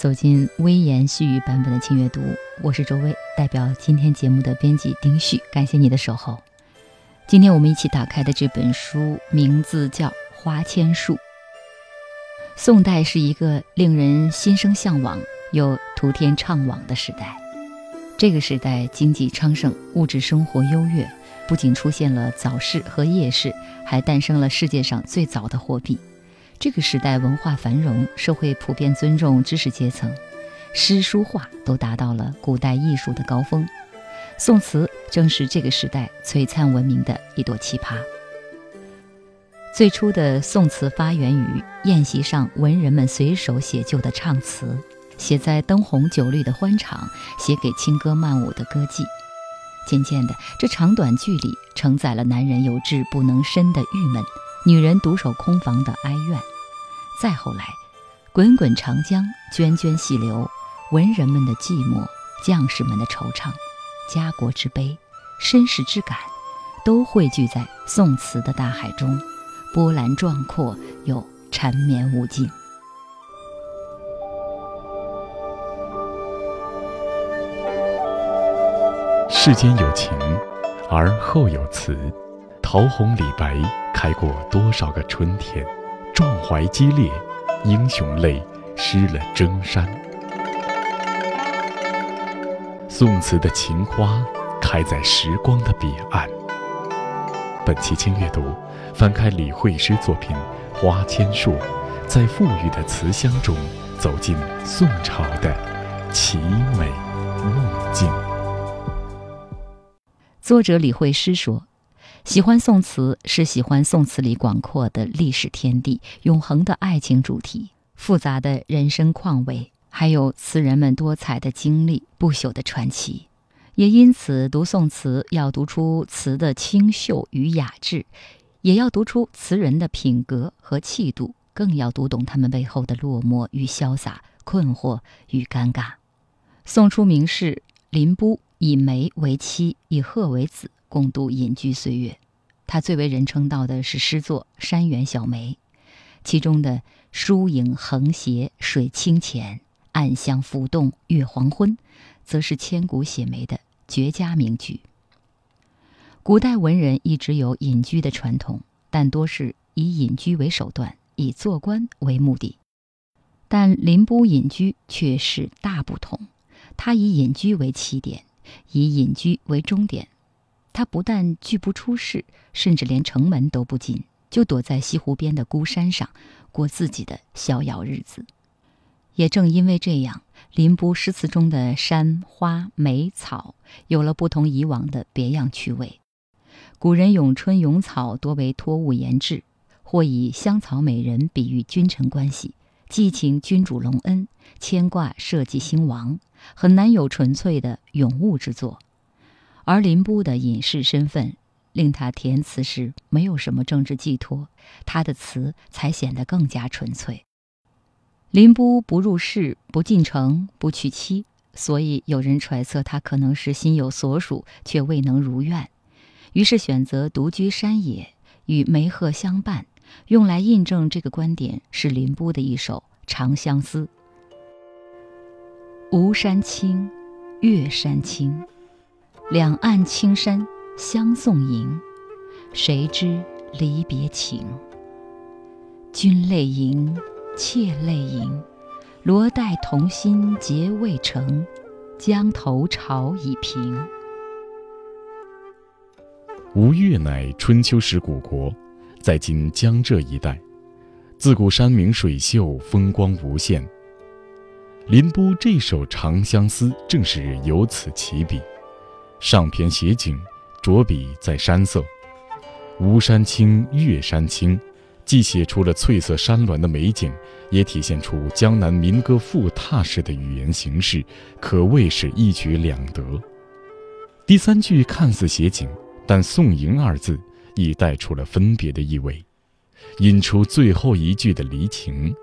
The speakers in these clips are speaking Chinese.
走进微言细语版本的轻阅读，我是周薇，代表今天节目的编辑丁旭，感谢你的守候。今天我们一起打开的这本书名字叫《花千树》。宋代是一个令人心生向往又图天怅惘的时代。这个时代经济昌盛，物质生活优越，不仅出现了早市和夜市，还诞生了世界上最早的货币。这个时代文化繁荣，社会普遍尊重知识阶层，诗书画都达到了古代艺术的高峰。宋词正是这个时代璀璨文明的一朵奇葩。最初的宋词发源于宴席上文人们随手写就的唱词，写在灯红酒绿的欢场，写给轻歌曼舞的歌妓。渐渐的，这长短句里承载了男人有志不能伸的郁闷。女人独守空房的哀怨，再后来，滚滚长江，涓涓细流，文人们的寂寞，将士们的惆怅，家国之悲，身世之感，都汇聚在宋词的大海中，波澜壮阔又缠绵无尽。世间有情，而后有词。桃红李白开过多少个春天？壮怀激烈，英雄泪湿了征衫。宋词的情花开在时光的彼岸。本期轻阅读，翻开李惠诗作品《花千树》，在馥郁的词香中走进宋朝的奇美梦境。作者李惠诗说。喜欢宋词，是喜欢宋词里广阔的历史天地、永恒的爱情主题、复杂的人生况味，还有词人们多彩的经历、不朽的传奇。也因此，读宋词要读出词的清秀与雅致，也要读出词人的品格和气度，更要读懂他们背后的落寞与潇洒、困惑与尴尬。宋初名士林逋以梅为妻，以鹤为子。共度隐居岁月，他最为人称道的是诗作《山园小梅》，其中的“疏影横斜水清浅，暗香浮动月黄昏”，则是千古写梅的绝佳名句。古代文人一直有隐居的传统，但多是以隐居为手段，以做官为目的。但林逋隐居却是大不同，他以隐居为起点，以隐居为终点。他不但拒不出世，甚至连城门都不进，就躲在西湖边的孤山上，过自己的逍遥日子。也正因为这样，林逋诗词中的山花梅草有了不同以往的别样趣味。古人咏春咏草多为托物言志，或以香草美人比喻君臣关系，寄情君主隆恩，牵挂社稷兴亡，很难有纯粹的咏物之作。而林逋的隐士身份，令他填词时没有什么政治寄托，他的词才显得更加纯粹。林逋不入仕，不进城，不娶妻，所以有人揣测他可能是心有所属，却未能如愿，于是选择独居山野，与梅鹤相伴。用来印证这个观点是林逋的一首《长相思》：吴山青，越山青。两岸青山相送迎，谁知离别情？君泪盈，妾泪盈，罗带同心结未成，江头潮已平。吴越乃春秋时古国，在今江浙一带，自古山明水秀，风光无限。林逋这首《长相思》正是由此起笔。上篇写景，着笔在山色。吴山青，岳山青，既写出了翠色山峦的美景，也体现出江南民歌赋踏式的语言形式，可谓是一举两得。第三句看似写景，但“送迎”二字已带出了分别的意味，引出最后一句的离情。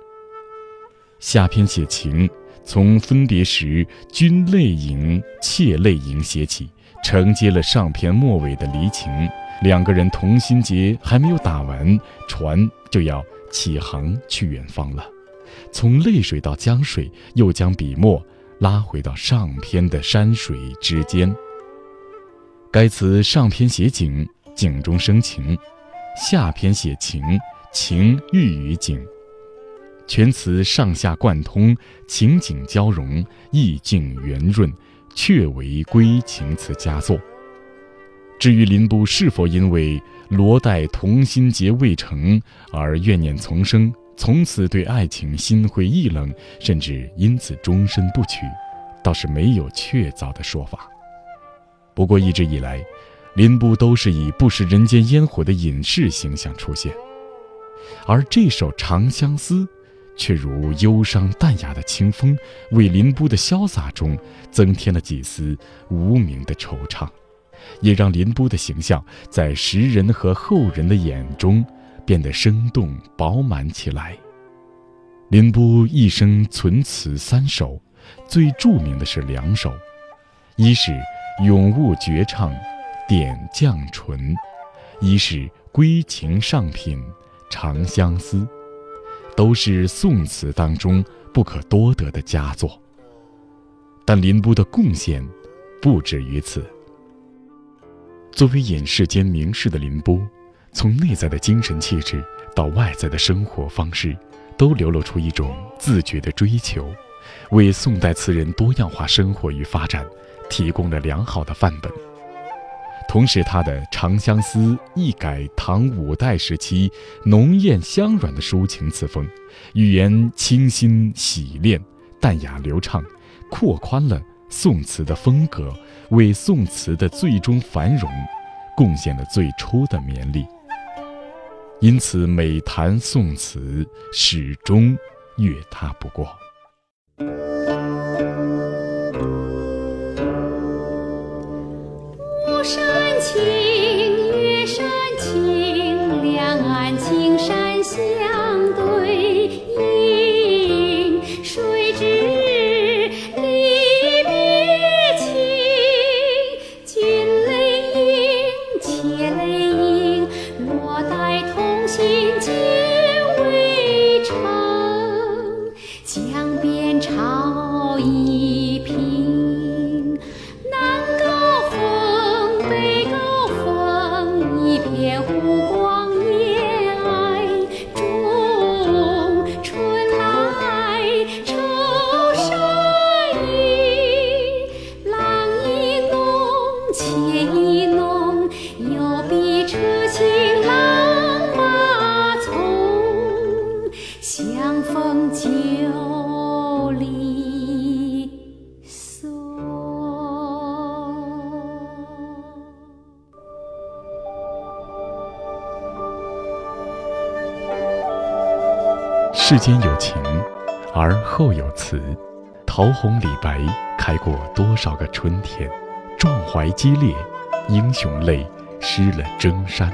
下篇写情，从分别时君泪盈，妾泪盈写起，承接了上篇末尾的离情。两个人同心结还没有打完，船就要起航去远方了。从泪水到江水，又将笔墨拉回到上篇的山水之间。该词上篇写景，景中生情；下篇写情，情寓于景。全词上下贯通，情景交融，意境圆润，确为归情词佳作。至于林布是否因为罗带同心结未成而怨念丛生，从此对爱情心灰意冷，甚至因此终身不娶，倒是没有确凿的说法。不过一直以来，林布都是以不食人间烟火的隐士形象出现，而这首《长相思》，却如忧伤淡雅的清风，为林波的潇洒中增添了几丝无名的惆怅。也让林波的形象在时人和后人的眼中变得生动饱满起来。林波一生存词三首，最著名的是两首，一是《咏物绝唱·点绛唇》，一是《归情上品·长相思》，都是宋词当中不可多得的佳作。但林波的贡献不止于此。作为隐士兼名士的林波，从内在的精神气质到外在的生活方式，都流露出一种自觉的追求，为宋代词人多样化生活与发展提供了良好的范本。同时，他的《长相思》一改唐五代时期浓艳香软的抒情词风，语言清新洗练、淡雅流畅，扩宽了宋词的风格。为宋词的最终繁荣贡献了最初的绵力，因此每谈宋词，始终越他不过。山青，月山青，两岸青山世间有情，而后有词。桃红李白开过多少个春天？壮怀激烈，英雄泪湿了征衫。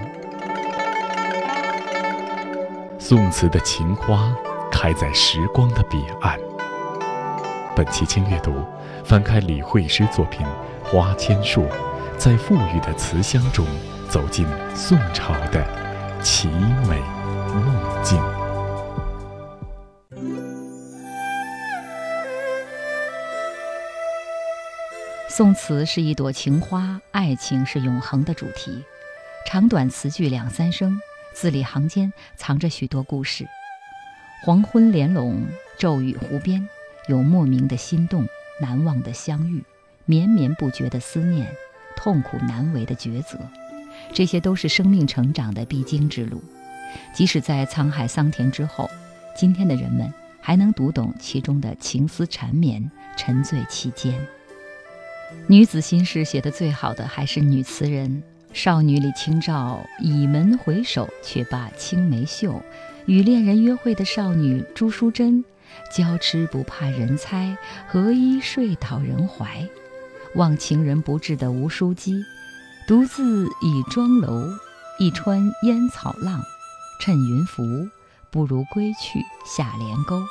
宋词的情花开在时光的彼岸。本期轻阅读，翻开李惠诗作品《花千树》，在馥郁的词香中，走进宋朝的奇美梦境。宋词是一朵情花，爱情是永恒的主题。长短词句两三声，字里行间藏着许多故事。黄昏帘拢，骤雨湖边，有莫名的心动，难忘的相遇，绵绵不绝的思念，痛苦难为的抉择，这些都是生命成长的必经之路。即使在沧海桑田之后，今天的人们还能读懂其中的情思缠绵，沉醉其间。女子心事写得最好的还是女词人少女李清照倚门回首，却把青梅嗅；与恋人约会的少女朱淑珍，娇痴不怕人猜，何衣睡倒人怀。望情人不至的吴淑姬，独自倚妆楼，一川烟草浪，趁云浮，不如归去下帘钩。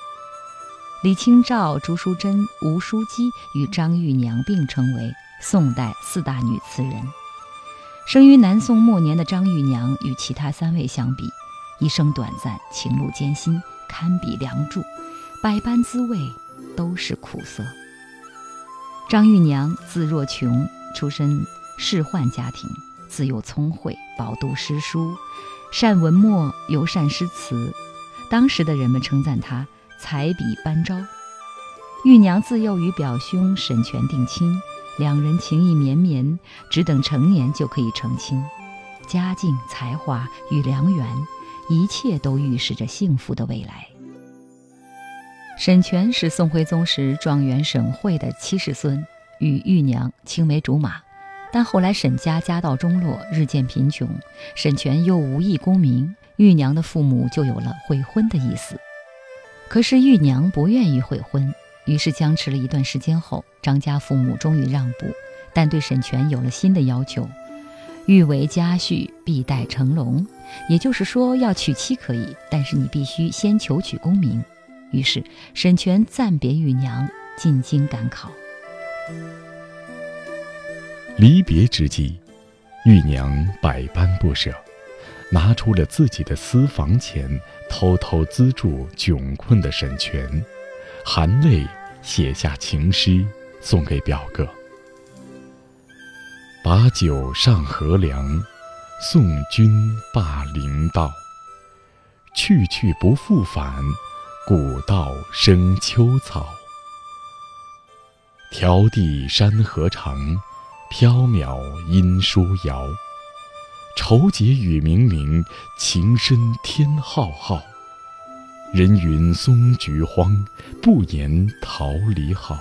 李清照、朱淑珍、吴淑姬与张玉娘并称为宋代四大女词人。生于南宋末年的张玉娘与其他三位相比，一生短暂，情路艰辛，堪比梁祝，百般滋味都是苦涩。张玉娘字若琼，出身仕宦家庭，自幼聪慧，饱读诗书，善文墨，尤善诗词。当时的人们称赞她彩笔班昭。玉娘自幼与表兄沈泉定亲。两人情意绵绵，只等成年就可以成亲。家境、才华与良缘，一切都预示着幸福的未来。沈泉是宋徽宗时状元沈慧的七世孙，与玉娘青梅竹马。但后来沈家家道中落，日渐贫穷，沈泉又无意功名，玉娘的父母就有了悔婚的意思。可是玉娘不愿意悔婚。于是僵持了一段时间后，张家父母终于让步，但对沈泉有了新的要求：欲为家婿，必待成龙。也就是说，要娶妻可以，但是你必须先求取功名。于是沈泉暂别玉娘，进京赶考。离别之际，玉娘百般不舍，拿出了自己的私房钱，偷偷资助窘困的沈泉。含泪写下情诗，送给表哥。把酒上河梁，送君霸陵道。去去不复返，古道生秋草。迢递山河长，缥缈音书遥。愁结雨冥冥，情深天浩浩。人云松菊荒，不言桃李好。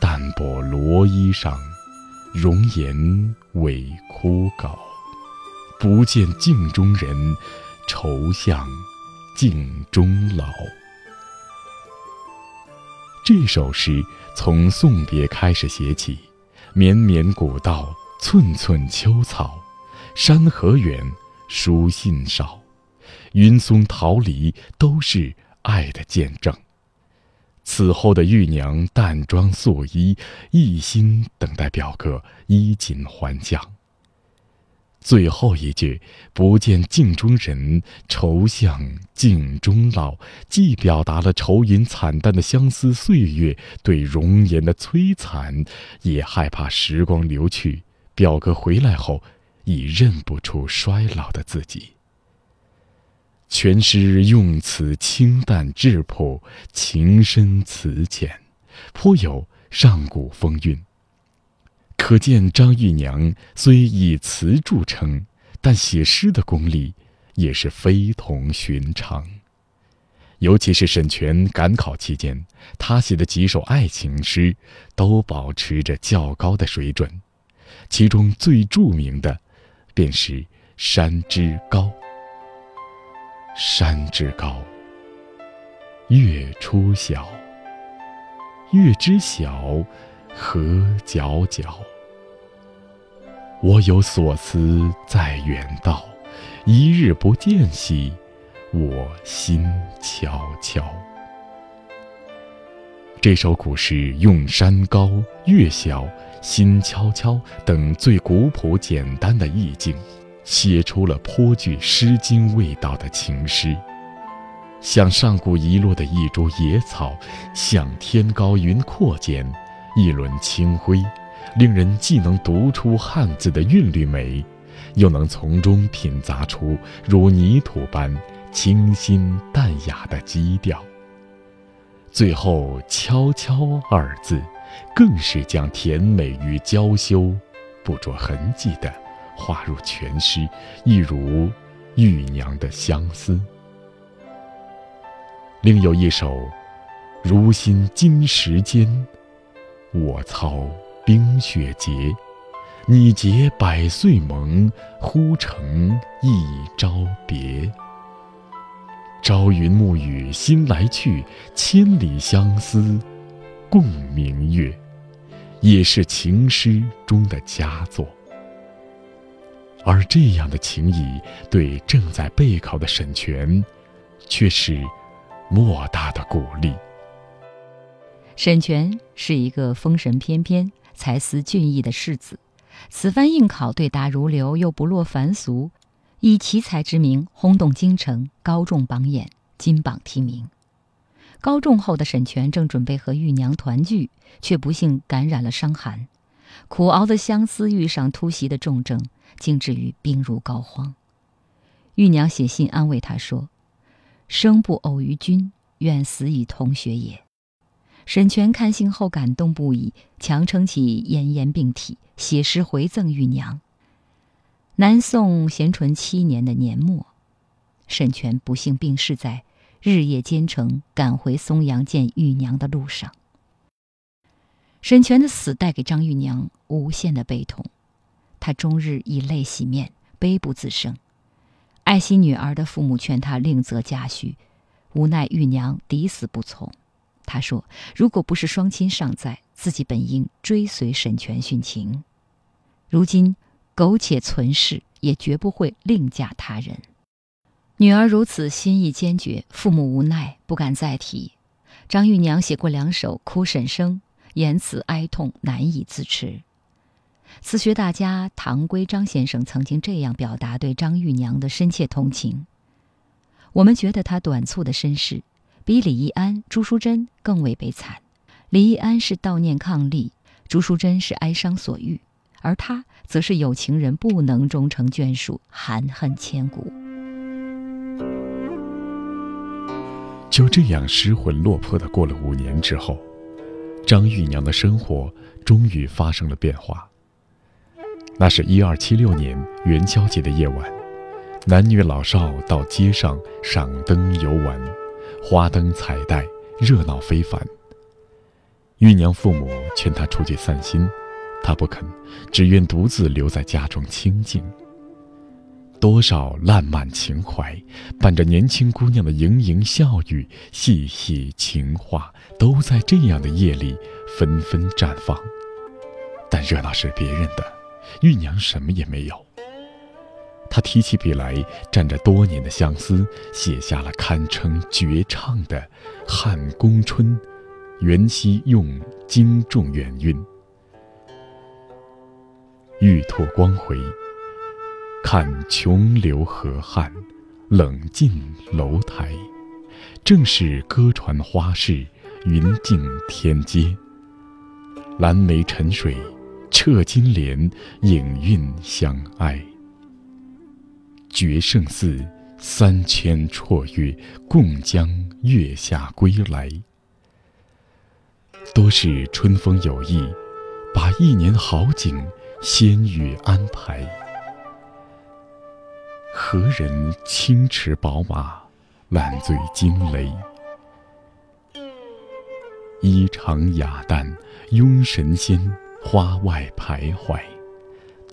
淡泊罗衣裳，容颜委枯槁。不见镜中人，愁向镜中老。这首诗从送别开始写起，绵绵古道，寸寸秋草，山河远，书信少。云松桃李都是爱的见证。此后的玉娘淡妆素衣，一心等待表哥衣锦还乡。最后一句“不见镜中人，愁向镜中老”，既表达了愁云惨淡的相思岁月对容颜的摧残，也害怕时光流去，表哥回来后已认不出衰老的自己。全诗用词清淡质朴，情深词浅，颇有上古风韵。可见张玉娘虽以词著称，但写诗的功力也是非同寻常。尤其是沈泉赶考期间，他写的几首爱情诗都保持着较高的水准，其中最著名的便是《山之高》。山之高，月出晓。月之晓，何皎皎。我有所思在远道，一日不见兮，我心悄悄。这首古诗用山高、月小、心悄悄等最古朴简单的意境。写出了颇具《诗经》味道的情诗，像上古遗落的一株野草，像天高云阔间一轮清辉，令人既能读出汉字的韵律美，又能从中品杂出如泥土般清新淡雅的基调。最后“悄悄”二字，更是将甜美与娇羞不着痕迹的。划入全诗，一如玉娘的相思。另有一首《如今金石间》，我操冰雪节，你结百岁盟，忽成一朝别。朝云暮雨心来去，千里相思共明月，也是情诗中的佳作。而这样的情谊，对正在备考的沈泉，却是莫大的鼓励。沈泉是一个风神翩翩、才思俊逸的世子，此番应考对答如流，又不落凡俗，以奇才之名轰动京城，高中榜眼，金榜题名。高中后的沈泉正准备和玉娘团聚，却不幸感染了伤寒，苦熬的相思遇上突袭的重症，竟至于病入膏肓。玉娘写信安慰他说：“生不偶于君，愿死以同学也。”沈泉看信后感动不已，强撑起奄奄病体，写诗回赠玉娘。南宋咸淳七年的年末，沈泉不幸病逝在日夜兼程赶回松阳见玉娘的路上。沈泉的死带给张玉娘无限的悲痛，她终日以泪洗面，悲不自胜。爱惜女儿的父母劝她另择嫁婿，无奈玉娘抵死不从。她说：“如果不是双亲尚在，自己本应追随沈泉殉情。如今苟且存世，也绝不会另嫁他人。”女儿如此心意坚决，父母无奈不敢再提。张玉娘写过两首《哭沈生》，言辞哀痛，难以自持。词学大家唐圭张先生曾经这样表达对张玉娘的深切同情：“我们觉得她短促的身世。”比李易安、朱淑珍更为悲惨。李易安是悼念伉俪，朱淑珍是哀伤所遇，而她则是有情人不能终成眷属，含恨千古。就这样失魂落魄的过了五年之后，张玉娘的生活终于发生了变化。那是一二七六年元宵节的夜晚，男女老少到街上赏灯游玩。花灯彩带，热闹非凡。玉娘父母劝她出去散心，她不肯，只愿独自留在家中清静。多少烂漫情怀，伴着年轻姑娘的盈盈笑语、细细情话，都在这样的夜里纷纷绽放。但热闹是别人的，玉娘什么也没有。他提起笔来，蘸着多年的相思，写下了堪称绝唱的《汉宫春》，元夕用精重元韵。玉兔光辉，看琼流河汉，冷尽楼台。正是歌传花市，云静天阶。蓝莓沉水，掣金莲，影韵相挨。绝胜似三千绰月，共将月下归来。多是春风有意，把一年好景先予安排。何人轻驰宝马，烂醉惊雷？衣裳雅淡，庸神仙花外徘徊。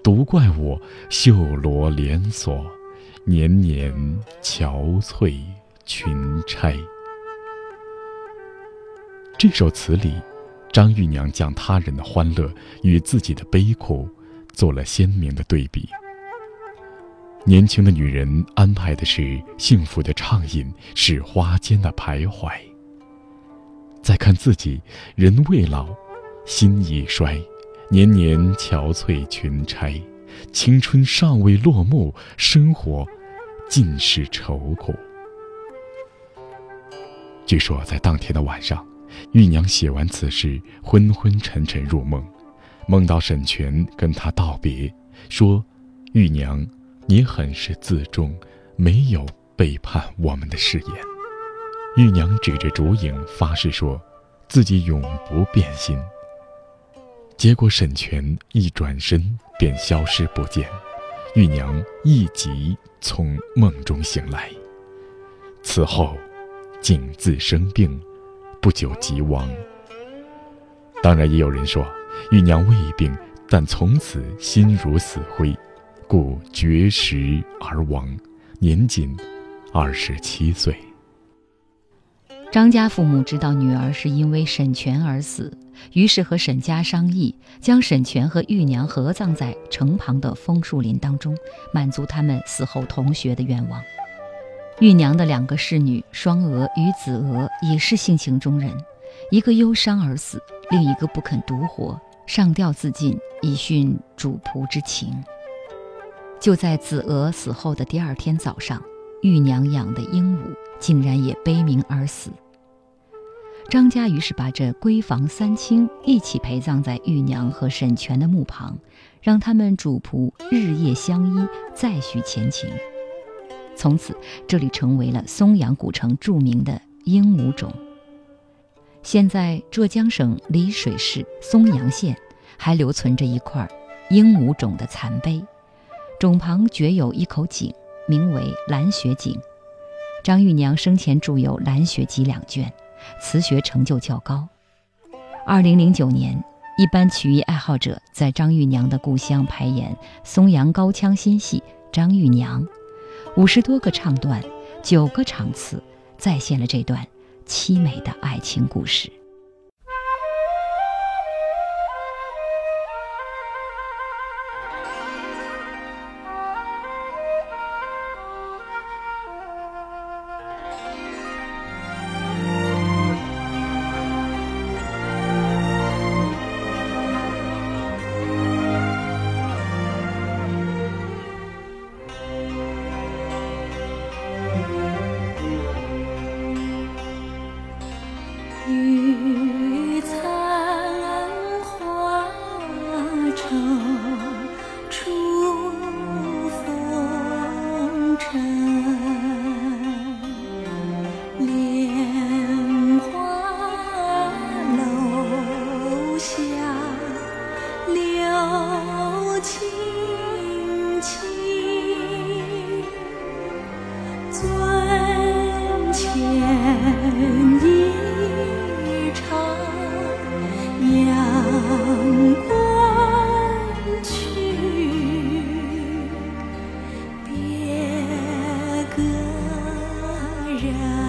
独怪我绣罗连锁。年年憔悴裙钗。这首词里，张玉娘将他人的欢乐与自己的悲苦做了鲜明的对比。年轻的女人安排的是幸福的畅饮，是花间的徘徊。再看自己，人未老，心已衰，年年憔悴裙钗。青春尚未落幕，生活尽是愁苦。据说在当天的晚上，玉娘写完此事，昏昏沉沉入梦，梦到沈泉跟她道别，说：“玉娘，你很是自重，没有背叛我们的誓言。”玉娘指着烛影发誓说：“自己永不变心。”结果沈泉一转身便消失不见，玉娘一急从梦中醒来。此后，景自生病，不久即亡。当然，也有人说，玉娘未病但从此心如死灰，故绝食而亡，年仅二十七岁。张家父母知道女儿是因为沈泉而死，于是和沈家商议，将沈泉和玉娘合葬在城旁的枫树林当中，满足他们死后同学的愿望。玉娘的两个侍女双娥与子娥也是性情中人，一个忧伤而死，另一个不肯独活，上吊自尽，以殉主仆之情。就在子娥死后的第二天早上，玉娘养的鹦鹉竟然也悲鸣而死。张家于是把这闺房三清一起陪葬在玉娘和沈泉的墓旁，让他们主仆日夜相依，再续前情。从此，这里成为了松阳古城著名的鹦鹉冢。现在，浙江省丽水市松阳县还留存着一块鹦鹉冢的残碑，冢旁绝有一口井，名为蓝雪井。张玉娘生前著有《蓝雪集》两卷，词学成就较高。二零零九年，一班曲艺爱好者在张玉娘的故乡排演松阳高腔新戏《张玉娘》，五十多个唱段，九个场次，再现了这段凄美的爱情故事。人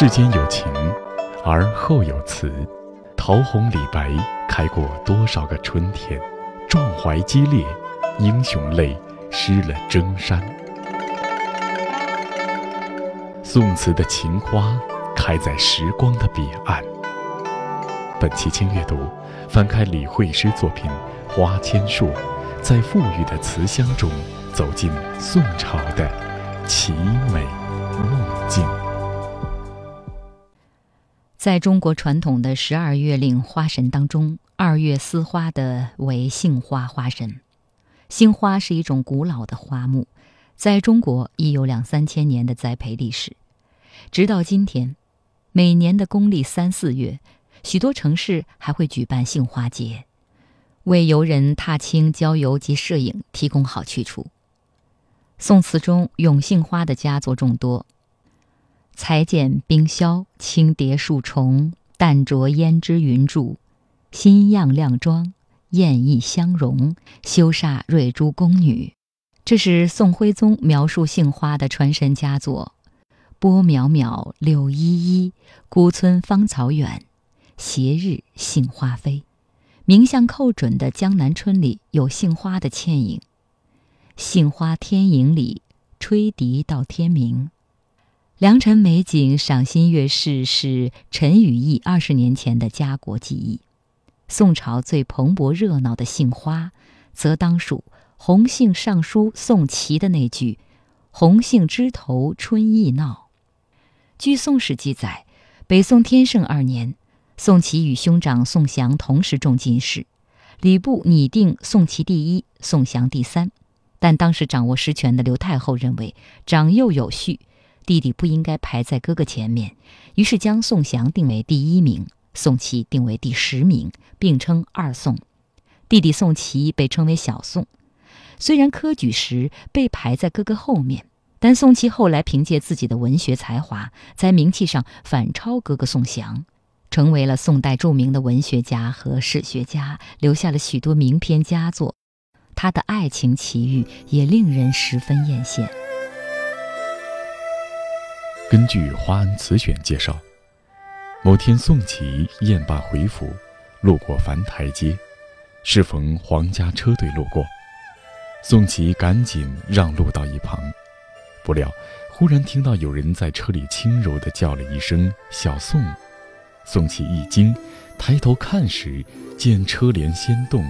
世间有情，而后有词。桃红李白开过多少个春天？壮怀激烈，英雄泪湿了征衫。宋词的情花开在时光的彼岸。本期轻阅读，翻开李惠诗作品《花千树》，在馥郁的词香中，走进宋朝的奇美梦境。在中国传统的十二月令花神当中，二月司花的为杏花花神。杏花是一种古老的花木，在中国已有两三千年的栽培历史。直到今天，每年的公历三四月，许多城市还会举办杏花节，为游人踏青、郊游及摄影提供好去处。宋词中咏杏花的佳作众多。裁剪冰消，轻叠数重，淡着胭脂云柱，新样靓妆，艳意相融，羞煞瑞珠宫女。这是宋徽宗描述杏花的传神佳作。波渺渺，柳依依，孤村芳草远，斜日杏花飞。名相寇准的《江南春》里有杏花的倩影。杏花天影里，吹笛到天明。良辰美景，赏心悦事，是陈与义二十年前的家国记忆。宋朝最蓬勃热闹的杏花，则当属洪姓尚书宋祁的那句“洪杏枝头春意闹”。据《宋史》记载，北宋天圣二年，宋祁与兄长宋祥同时中进士，礼部拟定宋祁第一，宋祥第三。但当时掌握实权的刘太后认为长幼有序。弟弟不应该排在哥哥前面，于是将宋祥定为第一名，宋祁定为第十名，并称二宋。弟弟宋祁被称为小宋。虽然科举时被排在哥哥后面，但宋祁后来凭借自己的文学才华，在名气上反超哥哥宋祥，成为了宋代著名的文学家和史学家，留下了许多名篇佳作。他的爱情奇遇也令人十分艳羡。根据《华安词选》介绍，某天宋祁宴罢回府，路过樊台街，适逢皇家车队路过，宋祁赶紧让路到一旁。不料，忽然听到有人在车里轻柔地叫了一声“小宋”，宋祁一惊，抬头看时，见车帘掀动，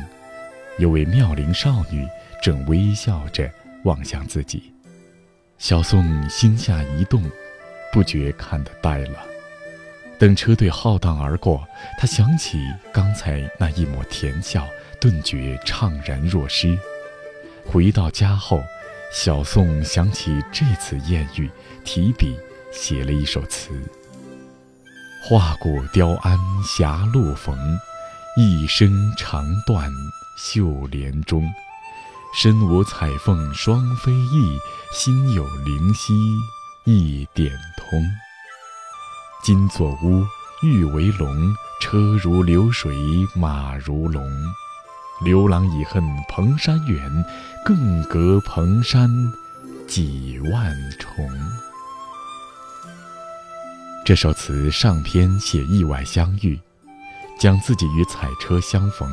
有位妙龄少女正微笑着望向自己。小宋心下一动。不觉看得呆了。等车队浩荡而过，他想起刚才那一抹甜笑，顿觉怅然若失。回到家后，小宋想起这次艳遇，提笔写了一首词：“画过雕鞍霞路逢，一生长断绣帘中。身无彩凤双飞翼，心有灵犀。”一点通。金作屋，玉为龙，车如流水马如龙。刘郎已恨蓬山远，更隔蓬山几万重。这首词上篇写意外相遇，将自己与彩车相逢，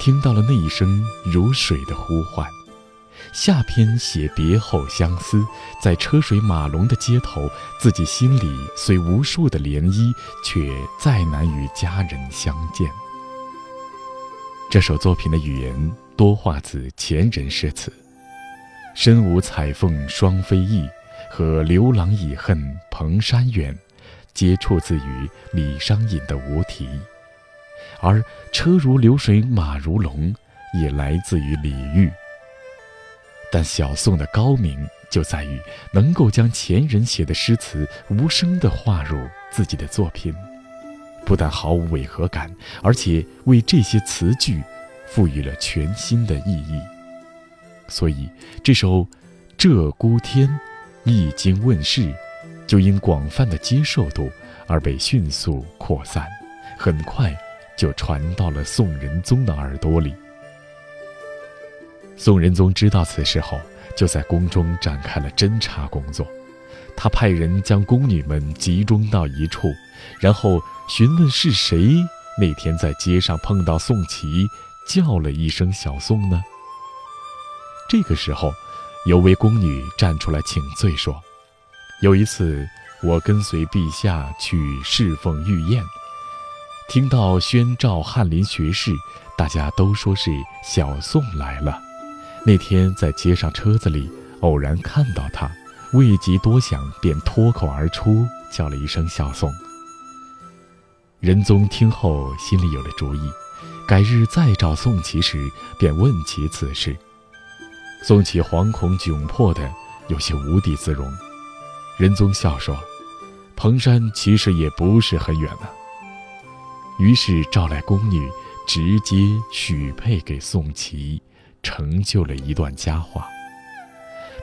听到了那一声如水的呼唤。下篇写别后相思，在车水马龙的街头，自己心里虽无数的涟漪，却再难与家人相见。这首作品的语言多化自前人诗词，“身无彩凤双飞翼”和“刘郎已恨蓬山远”，皆出自于李商隐的《无题》，而“车如流水马如龙”也来自于李煜。但小宋的高明就在于能够将前人写的诗词无声地画入自己的作品，不但毫无违和感，而且为这些词句赋予了全新的意义。所以，这首《鹧鸪天》一经问世，就因广泛的接受度而被迅速扩散，很快就传到了宋仁宗的耳朵里。宋仁宗知道此事后。就在宫中展开了侦查工作，他派人将宫女们集中到一处，然后询问是谁那天在街上碰到宋琦，叫了一声“小宋”呢？这个时候，有位宫女站出来请罪说：“有一次，我跟随陛下去侍奉御宴，听到宣召翰林学士，大家都说是小宋来了。”那天在街上车子里偶然看到他，未及多想，便脱口而出叫了一声“小宋”。仁宗听后心里有了主意，改日再找宋琦时，便问起此事。宋琦惶恐窘迫的，有些无地自容。仁宗笑说：“蓬山其实也不是很远呢。”于是召来宫女，直接许配给宋琦。成就了一段佳话。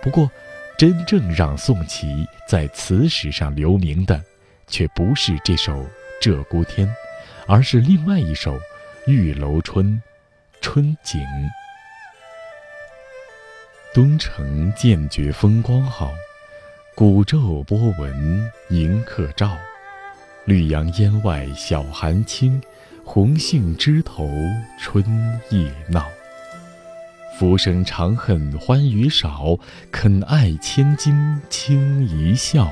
不过，真正让宋琦在词史上留名的，却不是这首《鹧鸪天》，而是另外一首《玉楼春·春景》。东城渐觉风光好，古昼波纹迎客照。绿杨烟外晓寒轻，红杏枝头春意闹。浮生长恨欢娱少，肯爱千金轻一笑。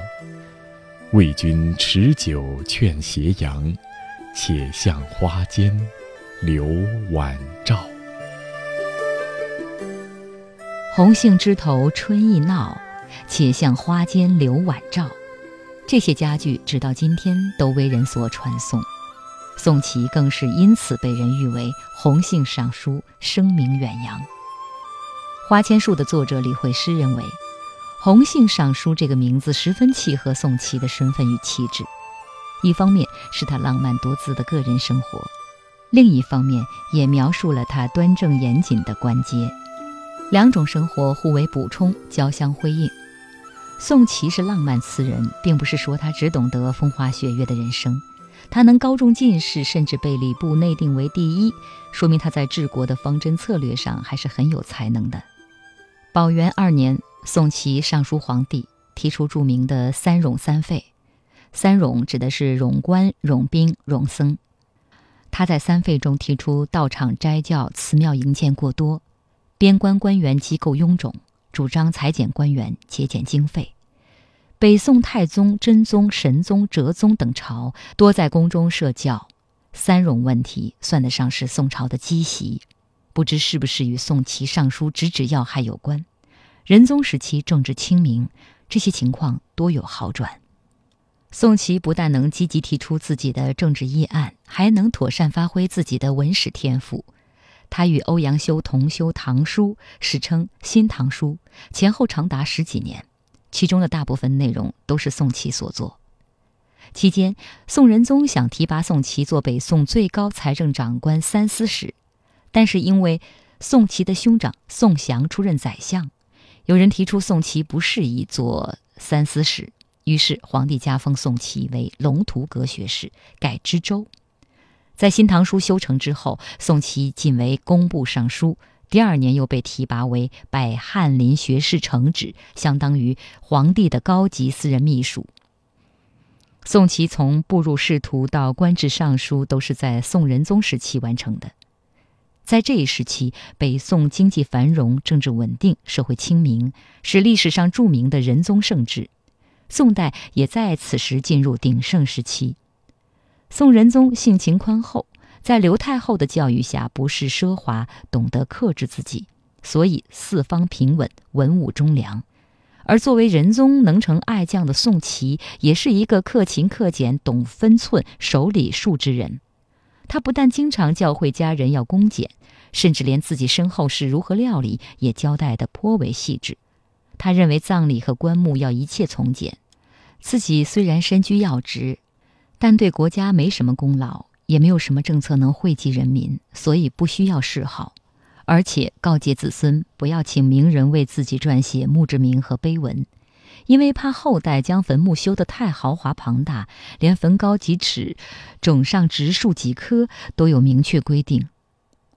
为君持酒劝斜阳，且向花间留晚照。红杏枝头春意闹，且向花间留晚照。这些佳句直到今天都为人所传颂，宋琦更是因此被人誉为“红杏尚书”，声名远扬。《花千树》的作者李惠诗认为，“红杏尚书”这个名字十分契合宋琦的身份与气质。一方面是他浪漫多姿的个人生活，另一方面也描述了他端正严谨的官阶。两种生活互为补充，交相辉映。宋琦是浪漫词人，并不是说他只懂得风花雪月的人生。他能高中进士，甚至被礼部内定为第一，说明他在治国的方针策略上还是很有才能的。宝元二年，宋琦上书皇帝，提出著名的“三冗三废”。三冗指的是冗官、冗兵、冗僧。他在三废中提出道场斋教、祠庙营建过多，边关官员机构臃肿，主张裁减官员、节俭经费。北宋太宗、真宗、神宗、哲宗等朝多在宫中设教，三冗问题算得上是宋朝的积习。不知是不是与宋琦上书直指要害有关？仁宗时期政治清明，这些情况多有好转。宋琦不但能积极提出自己的政治议案，还能妥善发挥自己的文史天赋。他与欧阳修同修《唐书》，史称《新唐书》，前后长达十几年，其中的大部分内容都是宋琦所作。期间，宋仁宗想提拔宋琦做北宋最高财政长官三司使，但是因为宋琦的兄长宋祥出任宰相。有人提出宋琦不适宜做三司使，于是皇帝加封宋琦为龙图阁学士，改知州。在《新唐书》修成之后，宋琦晋为工部尚书，第二年又被提拔为拜翰林学士承旨，相当于皇帝的高级私人秘书。宋琦从步入仕途到官至尚书，都是在宋仁宗时期完成的。在这一时期，北宋经济繁荣，政治稳定，社会清明，是历史上著名的仁宗盛治。宋代也在此时进入鼎盛时期。宋仁宗性情宽厚，在刘太后的教育下，不是奢华，懂得克制自己，所以四方平稳，文武忠良。而作为仁宗能臣爱将的宋琦，也是一个克勤克俭、懂分寸、守礼数之人。他不但经常教诲家人要恭俭，甚至连自己身后事如何料理也交代得颇为细致。他认为葬礼和棺木要一切从简。自己虽然身居要职，但对国家没什么功劳，也没有什么政策能惠及人民，所以不需要谥号。而且告诫子孙不要请名人为自己撰写墓志铭和碑文，因为怕后代将坟墓修得太豪华庞大，连坟高几尺、冢上植树几棵都有明确规定，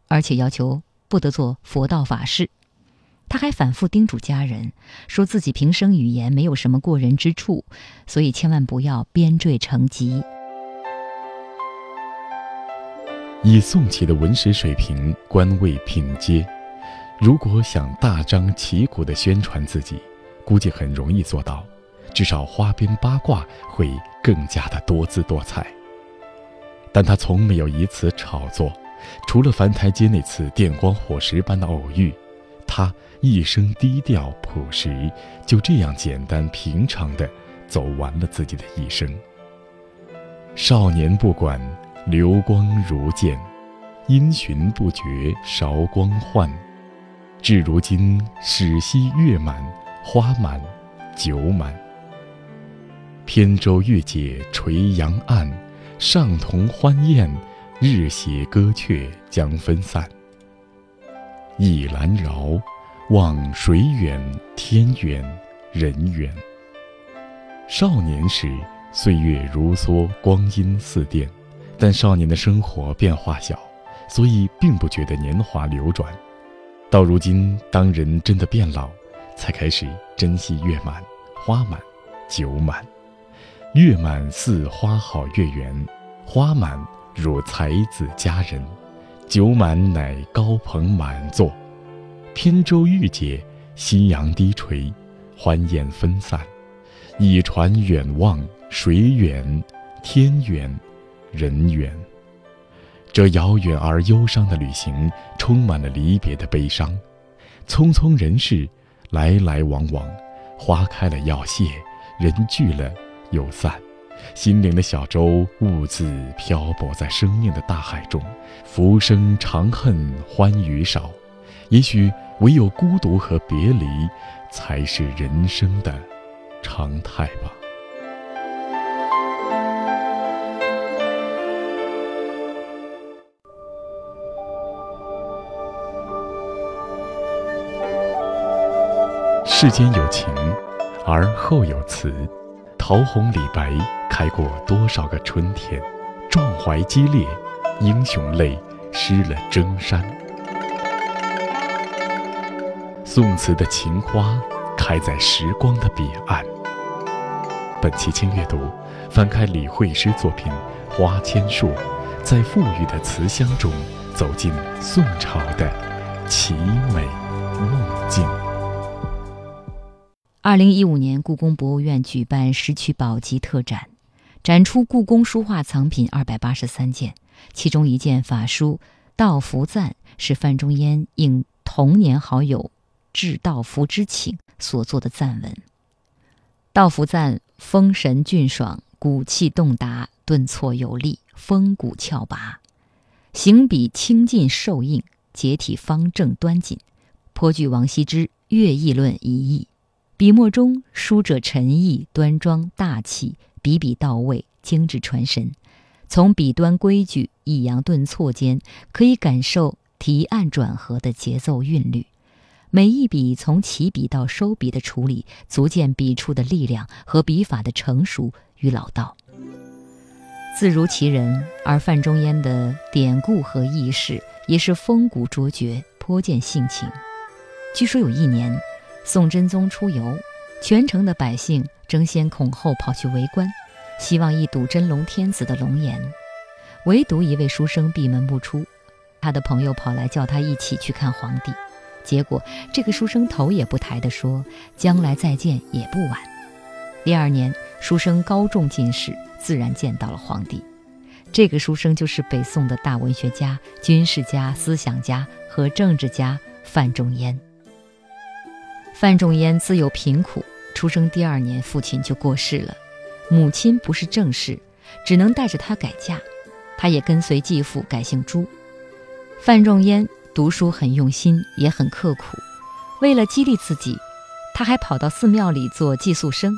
而且要求不得做佛道法事。他还反复叮嘱家人，说自己平生语言没有什么过人之处，所以千万不要编缀成疾。以宋齐的文史水平、官位品阶，如果想大张旗鼓地宣传自己，估计很容易做到，至少花边八卦会更加的多姿多彩。但他从没有以此炒作，除了樊台街那次电光火石般的偶遇，他。一生低调朴实，就这样简单平常的走完了自己的一生。少年不管流光如箭，因循不觉韶光换。至如今始夕月满，花满，酒满。扁舟月解垂杨岸，上同欢宴，日斜歌阙将分散。倚兰饶。望水远天远人远。少年时，岁月如梭，光阴似电，但少年的生活变化小，所以并不觉得年华流转。到如今，当人真的变老，才开始珍惜月满、花满、酒满。月满似花好月圆，花满如才子佳人，酒满乃高朋满座。扁舟欲解，夕阳低垂，欢宴分散，倚船远望，水远，天远，人远。这遥远而忧伤的旅行，充满了离别的悲伤。匆匆人世，来来往往，花开了要谢，人聚了又散。心灵的小舟兀自漂泊在生命的大海中，浮生长恨欢愉少。也许唯有孤独和别离，才是人生的常态吧。世间有情，而后有词。桃红李白开过多少个春天？壮怀激烈，英雄泪湿了征衫。宋词的情花开在时光的彼岸。本期轻阅读，翻开李惠诗作品《花千树》，在馥郁的词香中走进宋朝的奇美梦境。二零一五年，故宫博物院举办石渠宝笈特展，展出故宫书画藏品二百八十三件，其中一件法书《道福赞》是范仲淹应童年好友。至道福之请所作的赞文，道福赞风神俊爽，骨气动达，顿挫有力，风骨峭拔，行笔清劲瘦硬，结体方正端紧，颇具王羲之《乐毅论》一意。笔墨中书者沉毅端庄大气，笔笔到位，精致传神。从笔端规矩、抑扬顿挫间，可以感受提按转合的节奏韵律。每一笔从起笔到收笔的处理，足见笔触的力量和笔法的成熟与老道。字如其人，而范仲淹的典故和轶事也是风骨卓绝，颇见性情。据说有一年，宋真宗出游，全城的百姓争先恐后跑去围观，希望一睹真龙天子的龙颜，唯独一位书生闭门不出。他的朋友跑来叫他一起去看皇帝。结果，这个书生头也不抬地说：“将来再见也不晚。”第二年，书生高中进士，自然见到了皇帝。这个书生就是北宋的大文学家、军事家、思想家和政治家范仲淹。范仲淹自幼贫苦，出生第二年，父亲就过世了，母亲不是正室，只能带着他改嫁，他也跟随继父改姓朱。范仲淹。读书很用心，也很刻苦。为了激励自己，他还跑到寺庙里做寄宿生。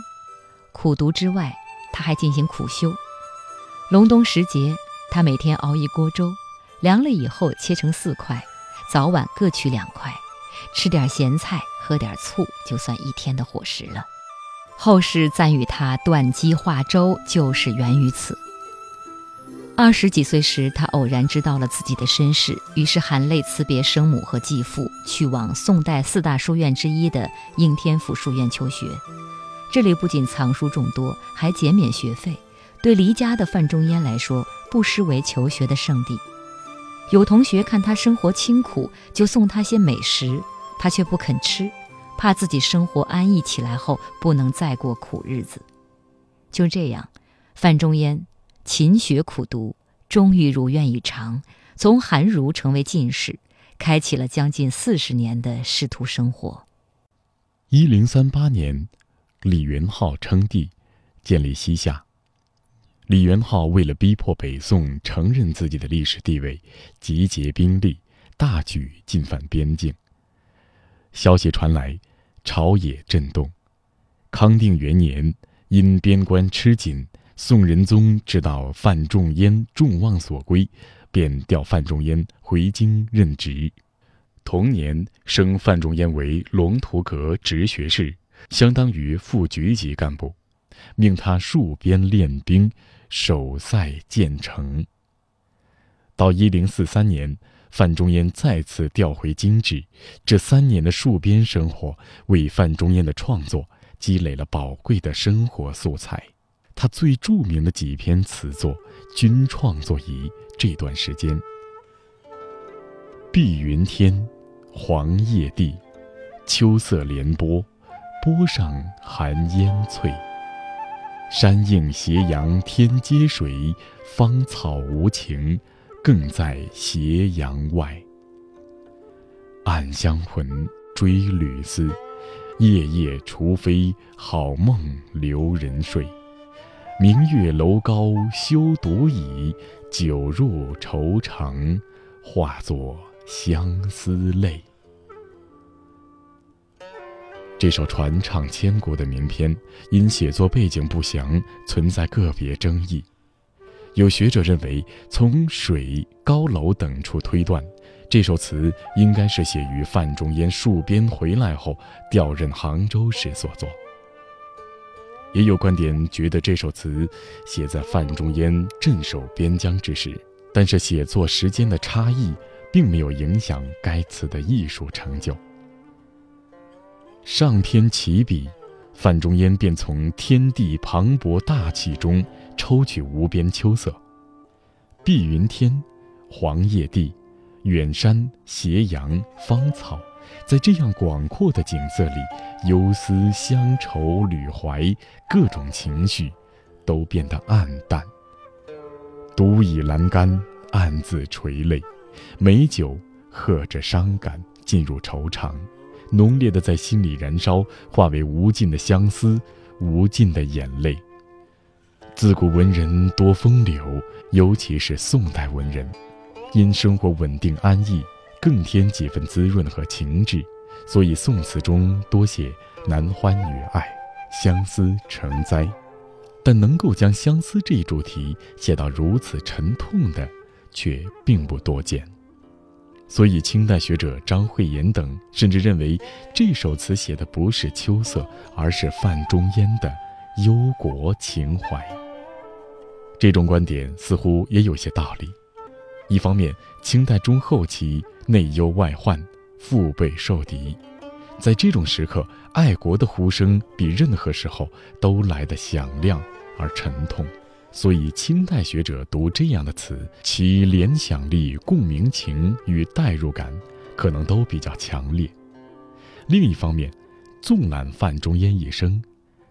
苦读之外，他还进行苦修。隆冬时节，他每天熬一锅粥，凉了以后切成四块，早晚各取两块，吃点咸菜，喝点醋，就算一天的伙食了。后世赞誉他断机化粥，就是源于此。二十几岁时，他偶然知道了自己的身世，于是含泪辞别生母和继父，去往宋代四大书院之一的应天府书院求学。这里不仅藏书众多，还减免学费，对离家的范仲淹来说，不失为求学的圣地。有同学看他生活清苦，就送他些美食，他却不肯吃，怕自己生活安逸起来后不能再过苦日子。就这样，范仲淹。勤学苦读，终于如愿以偿，从寒儒成为进士，开启了将近四十年的仕途生活。一零三八年，李元昊称帝，建立西夏。李元昊为了逼迫北宋承认自己的历史地位，集结兵力，大举进犯边境。消息传来，朝野震动。康定元年，因边关吃紧。宋仁宗知道范仲淹众望所归，便调范仲淹回京任职。同年，升范仲淹为龙图阁直学士，相当于副局级干部，命他戍边练兵，守塞建城。到一零四三年，范仲淹再次调回京治。这三年的戍边生活，为范仲淹的创作积累了宝贵的生活素材。他最著名的几篇词作，均创作于这段时间。碧云天，黄叶地，秋色连波，波上寒烟翠。山映斜阳天接水，芳草无情，更在斜阳外。暗香魂，追旅思，夜夜除非好梦留人睡。明月楼高休独倚，酒入愁肠，化作相思泪。这首传唱千古的名篇，因写作背景不详，存在个别争议。有学者认为，从水、高楼等处推断，这首词应该是写于范仲淹戍边回来后调任杭州时所作。也有观点觉得这首词写在范仲淹镇守边疆之时，但是写作时间的差异并没有影响该词的艺术成就。上天起笔，范仲淹便从天地磅礴大气中抽取无边秋色，碧云天，黄叶地，远山斜阳芳草。在这样广阔的景色里，忧思、乡愁、旅怀，各种情绪，都变得暗淡。独倚栏杆，暗自垂泪，美酒喝着伤感，进入愁肠，浓烈的在心里燃烧，化为无尽的相思，无尽的眼泪。自古文人多风流，尤其是宋代文人，因生活稳定安逸。更添几分滋润和情致，所以宋词中多写男欢女爱、相思成灾，但能够将相思这一主题写到如此沉痛的，却并不多见。所以清代学者张惠言等甚至认为这首词写的不是秋色，而是范仲淹的忧国情怀。这种观点似乎也有些道理。一方面，清代中后期。内忧外患，腹背受敌，在这种时刻，爱国的呼声比任何时候都来得响亮而沉痛，所以清代学者读这样的词，其联想力、共鸣情与代入感可能都比较强烈。另一方面，纵览范仲淹一生，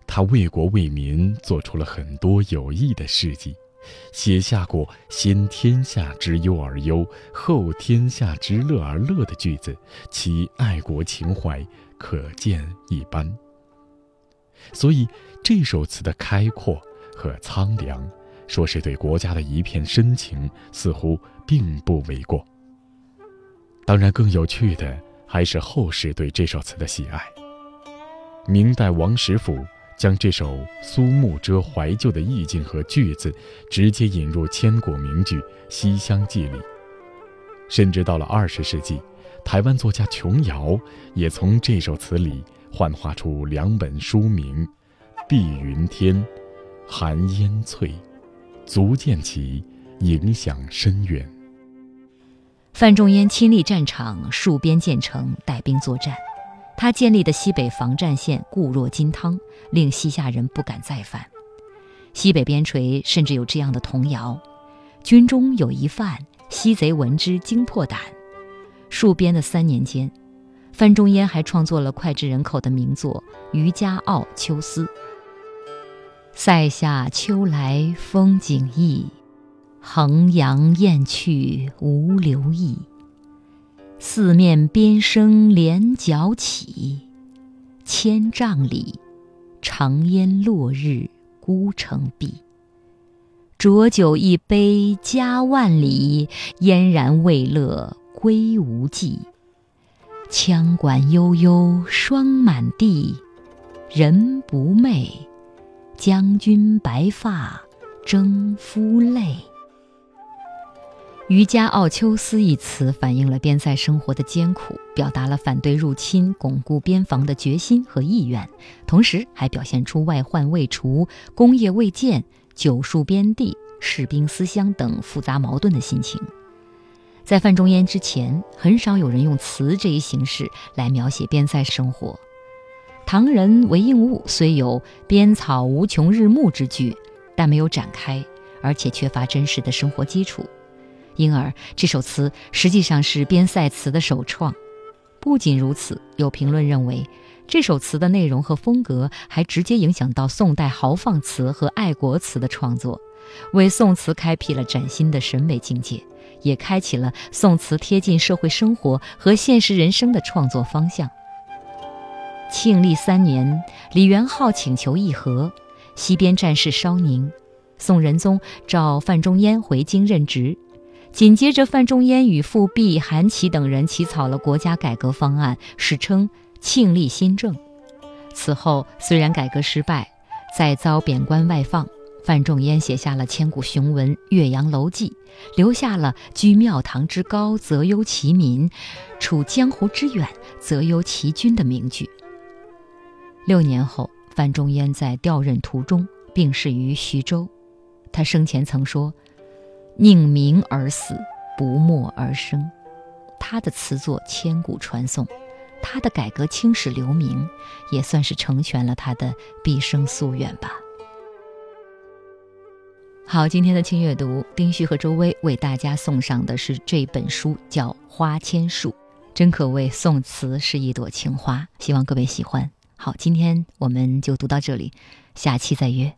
他为国为民做出了很多有益的事迹。写下过“先天下之忧而忧，后天下之乐而乐”的句子，其爱国情怀可见一斑。所以，这首词的开阔和苍凉，说是对国家的一片深情，似乎并不为过。当然，更有趣的还是后世对这首词的喜爱。明代王实甫将这首苏幕遮怀旧的意境和句子，直接引入千古名句《西厢记》里。甚至到了二十世纪，台湾作家琼瑶也从这首词里幻化出两本书名：《碧云天》《寒烟翠》，足见其影响深远。范仲淹亲历战场，戍边建城，带兵作战。他建立的西北防战线固若金汤，令西夏人不敢再犯。西北边陲甚至有这样的童谣：“军中有一范，西贼闻之惊破胆。”戍边的三年间，范仲淹还创作了脍炙人口的名作《渔家傲·秋思》：“塞下秋来风景异。”衡阳雁去无留意，四面边声连角起。千嶂里，长烟落日孤城闭。浊酒一杯家万里，燕然未勒归无计。羌管悠悠霜满地，人不寐，将军白发征夫泪。《渔家傲·秋思》一词反映了边塞生活的艰苦，表达了反对入侵、巩固边防的决心和意愿，同时还表现出外患未除、功业未建、久戍边地、士兵思乡等复杂矛盾的心情。在范仲淹之前，很少有人用词这一形式来描写边塞生活。唐人韦应物虽有“边草无穷日暮”之句，但没有展开，而且缺乏真实的生活基础。因而，这首词实际上是边塞词的首创。不仅如此，有评论认为，这首词的内容和风格还直接影响到宋代豪放词和爱国词的创作，为宋词开辟了崭新的审美境界，也开启了宋词贴近社会生活和现实人生的创作方向。庆历三年，李元昊请求议和，西边战事稍宁，宋仁宗召范仲淹回京任职。紧接着，范仲淹与富弼、韩琦等人起草了国家改革方案，史称“庆历新政”。此后，虽然改革失败，再遭贬官外放，范仲淹写下了千古雄文《岳阳楼记》，留下了“居庙堂之高则忧其民，处江湖之远则忧其君”的名句。六年后，范仲淹在调任途中病逝于徐州。他生前曾说。宁鸣而死，不默而生。他的词作千古传颂，他的改革青史留名，也算是成全了他的毕生夙愿吧。好，今天的轻阅读，丁旭和周薇为大家送上的是这本书，叫《花千树》，真可谓宋词是一朵情花，希望各位喜欢。好，今天我们就读到这里，下期再约。